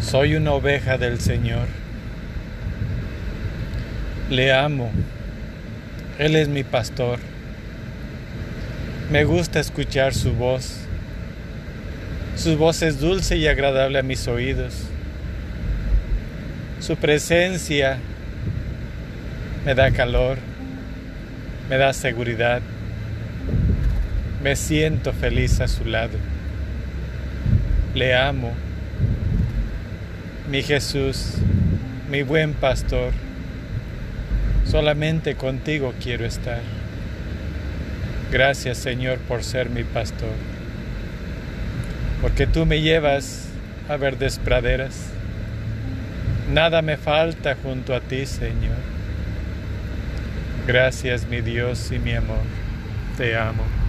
Soy una oveja del Señor. Le amo. Él es mi pastor. Me gusta escuchar su voz. Su voz es dulce y agradable a mis oídos. Su presencia me da calor, me da seguridad. Me siento feliz a su lado. Le amo mi Jesús, mi buen pastor, solamente contigo quiero estar. Gracias Señor por ser mi pastor, porque tú me llevas a verdes praderas. Nada me falta junto a ti, Señor. Gracias mi Dios y mi amor. Te amo.